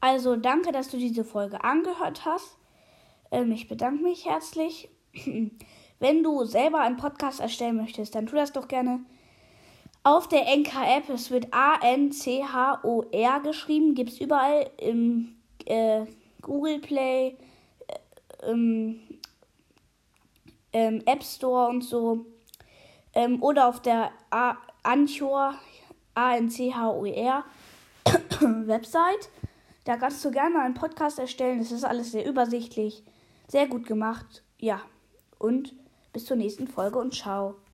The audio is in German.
Also danke, dass du diese Folge angehört hast. Ähm, ich bedanke mich herzlich. Wenn du selber einen Podcast erstellen möchtest, dann tu das doch gerne auf der NK-App. Es wird A-N-C-H-O-R geschrieben. Gibt es überall im äh, Google Play, äh, im ähm, App Store und so. Ähm, oder auf der A Anchor, A-N-C-H-O-R Website. Da kannst du gerne einen Podcast erstellen. Das ist alles sehr übersichtlich, sehr gut gemacht. Ja, und bis zur nächsten Folge und ciao.